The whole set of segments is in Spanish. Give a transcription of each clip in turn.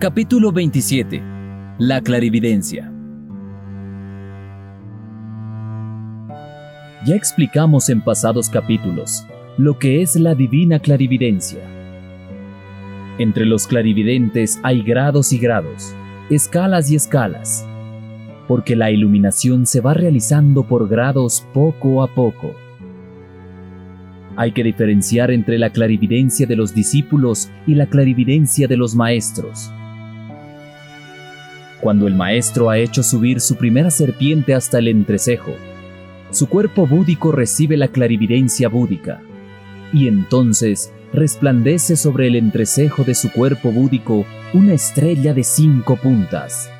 Capítulo 27. La clarividencia. Ya explicamos en pasados capítulos lo que es la divina clarividencia. Entre los clarividentes hay grados y grados, escalas y escalas, porque la iluminación se va realizando por grados poco a poco. Hay que diferenciar entre la clarividencia de los discípulos y la clarividencia de los maestros. Cuando el maestro ha hecho subir su primera serpiente hasta el entrecejo, su cuerpo búdico recibe la clarividencia búdica, y entonces resplandece sobre el entrecejo de su cuerpo búdico una estrella de cinco puntas,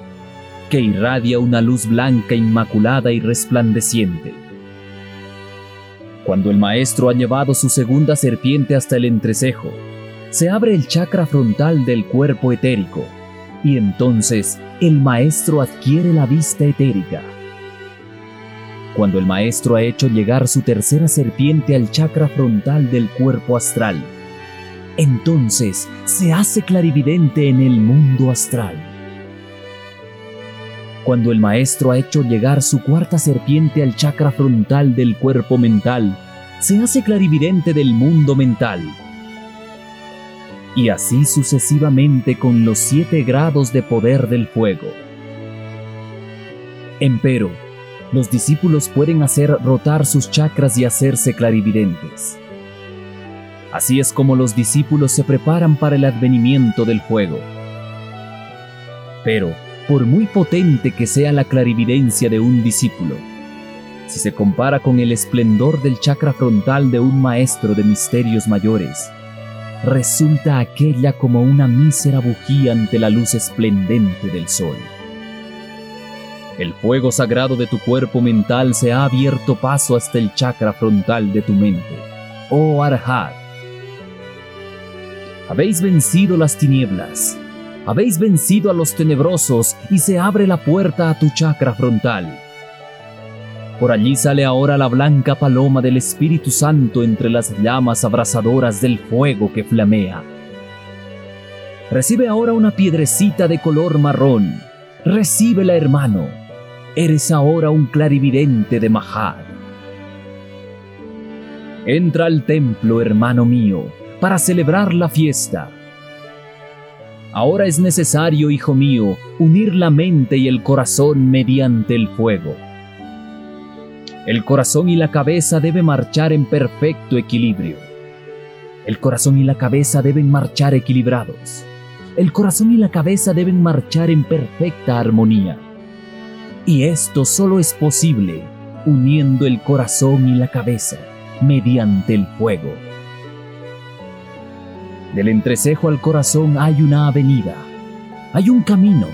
que irradia una luz blanca inmaculada y resplandeciente. Cuando el maestro ha llevado su segunda serpiente hasta el entrecejo, se abre el chakra frontal del cuerpo etérico, y entonces el maestro adquiere la vista etérica cuando el maestro ha hecho llegar su tercera serpiente al chakra frontal del cuerpo astral. Entonces se hace clarividente en el mundo astral. Cuando el maestro ha hecho llegar su cuarta serpiente al chakra frontal del cuerpo mental, se hace clarividente del mundo mental. Y así sucesivamente con los siete grados de poder del fuego. Empero, los discípulos pueden hacer rotar sus chakras y hacerse clarividentes. Así es como los discípulos se preparan para el advenimiento del fuego. Pero, por muy potente que sea la clarividencia de un discípulo, si se compara con el esplendor del chakra frontal de un maestro de misterios mayores, resulta aquella como una mísera bujía ante la luz esplendente del sol. El fuego sagrado de tu cuerpo mental se ha abierto paso hasta el chakra frontal de tu mente. Oh Arhat, habéis vencido las tinieblas, habéis vencido a los tenebrosos y se abre la puerta a tu chakra frontal. Por allí sale ahora la blanca paloma del Espíritu Santo entre las llamas abrasadoras del fuego que flamea. Recibe ahora una piedrecita de color marrón. Recíbela, hermano eres ahora un clarividente de Mahar. Entra al templo, hermano mío, para celebrar la fiesta. Ahora es necesario, hijo mío, unir la mente y el corazón mediante el fuego. El corazón y la cabeza deben marchar en perfecto equilibrio. El corazón y la cabeza deben marchar equilibrados. El corazón y la cabeza deben marchar en perfecta armonía. Y esto solo es posible uniendo el corazón y la cabeza mediante el fuego. Del entrecejo al corazón hay una avenida, hay un camino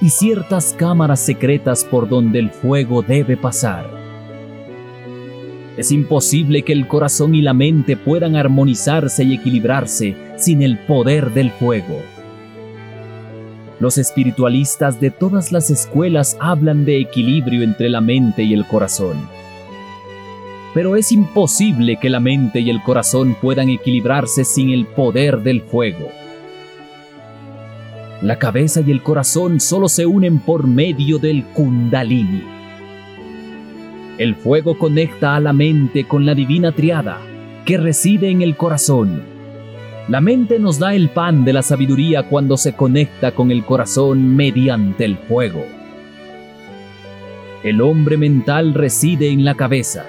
y ciertas cámaras secretas por donde el fuego debe pasar. Es imposible que el corazón y la mente puedan armonizarse y equilibrarse sin el poder del fuego. Los espiritualistas de todas las escuelas hablan de equilibrio entre la mente y el corazón. Pero es imposible que la mente y el corazón puedan equilibrarse sin el poder del fuego. La cabeza y el corazón solo se unen por medio del kundalini. El fuego conecta a la mente con la divina triada que reside en el corazón la mente nos da el pan de la sabiduría cuando se conecta con el corazón mediante el fuego. El hombre mental reside en la cabeza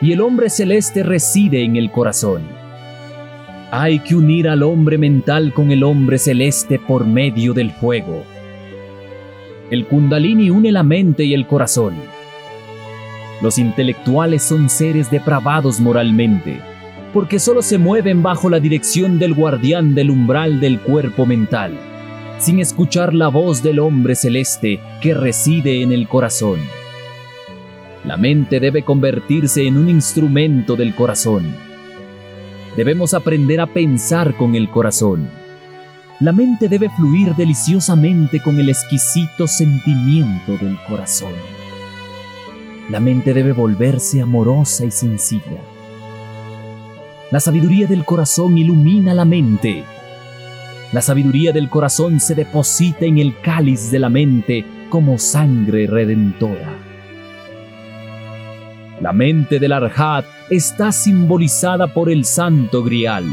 y el hombre celeste reside en el corazón. Hay que unir al hombre mental con el hombre celeste por medio del fuego. El kundalini une la mente y el corazón. Los intelectuales son seres depravados moralmente porque solo se mueven bajo la dirección del guardián del umbral del cuerpo mental, sin escuchar la voz del hombre celeste que reside en el corazón. La mente debe convertirse en un instrumento del corazón. Debemos aprender a pensar con el corazón. La mente debe fluir deliciosamente con el exquisito sentimiento del corazón. La mente debe volverse amorosa y sencilla la sabiduría del corazón ilumina la mente. La sabiduría del corazón se deposita en el cáliz de la mente como sangre redentora. La mente del Arhat está simbolizada por el santo grial.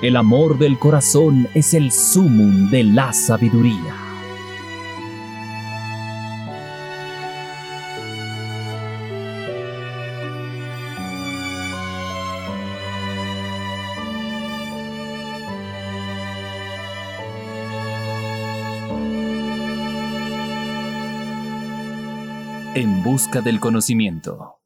El amor del corazón es el sumum de la sabiduría. En busca del conocimiento.